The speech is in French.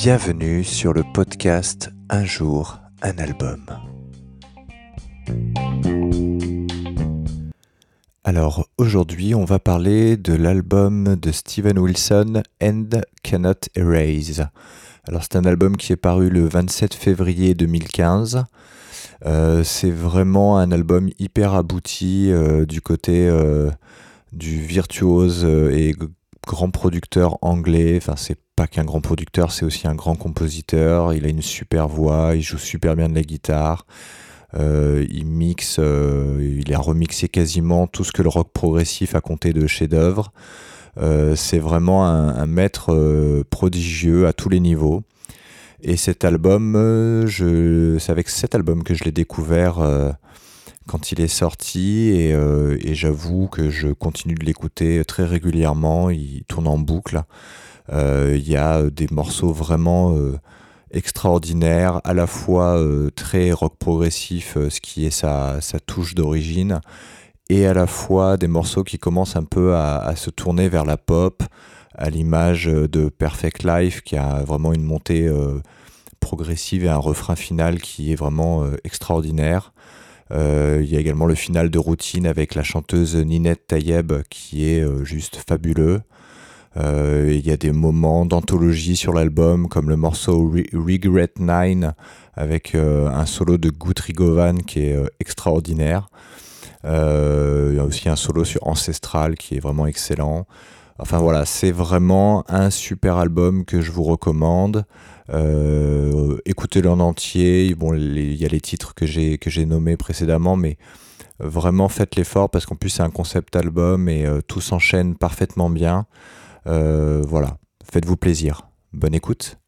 Bienvenue sur le podcast Un jour, un album. Alors aujourd'hui on va parler de l'album de Steven Wilson End Cannot Erase. Alors c'est un album qui est paru le 27 février 2015. Euh, c'est vraiment un album hyper abouti euh, du côté euh, du virtuose et grand producteur anglais. Enfin, c'est pas qu'un grand producteur, c'est aussi un grand compositeur. Il a une super voix, il joue super bien de la guitare. il mixe, il a remixé quasiment tout ce que le rock progressif a compté de chefs-d'œuvre. c'est vraiment un maître prodigieux à tous les niveaux. Et cet album, euh, c'est avec cet album que je l'ai découvert euh, quand il est sorti euh, et, j'avoue que je continue de l'écouter très régulièrement. Il tourne en boucle. Il y a des morceaux vraiment extraordinaires, à la fois très rock progressif, ce qui est sa, touche d'origine, et à la fois des morceaux qui commencent un peu à, se tourner vers la pop, à l'image de Perfect Life qui a vraiment une montée euh, progressive et un refrain final qui est vraiment euh, extraordinaire. Euh, il y a également le final de routine avec la chanteuse Ninette Tayeb qui est juste fabuleux. Il y a des moments d'anthologie sur l'album comme le morceau Regret 9 avec un solo de Guthrie Govan qui est extraordinaire. il y a aussi un solo sur Ancestral qui est vraiment excellent. Enfin voilà, c'est vraiment un super album que je vous recommande. Euh, écoutez-le en entier. Bon, il y a les titres que j'ai nommés précédemment, mais vraiment faites l'effort parce qu'en plus c'est un concept album et euh, tout s'enchaîne parfaitement bien. Euh, voilà, faites-vous plaisir. Bonne écoute.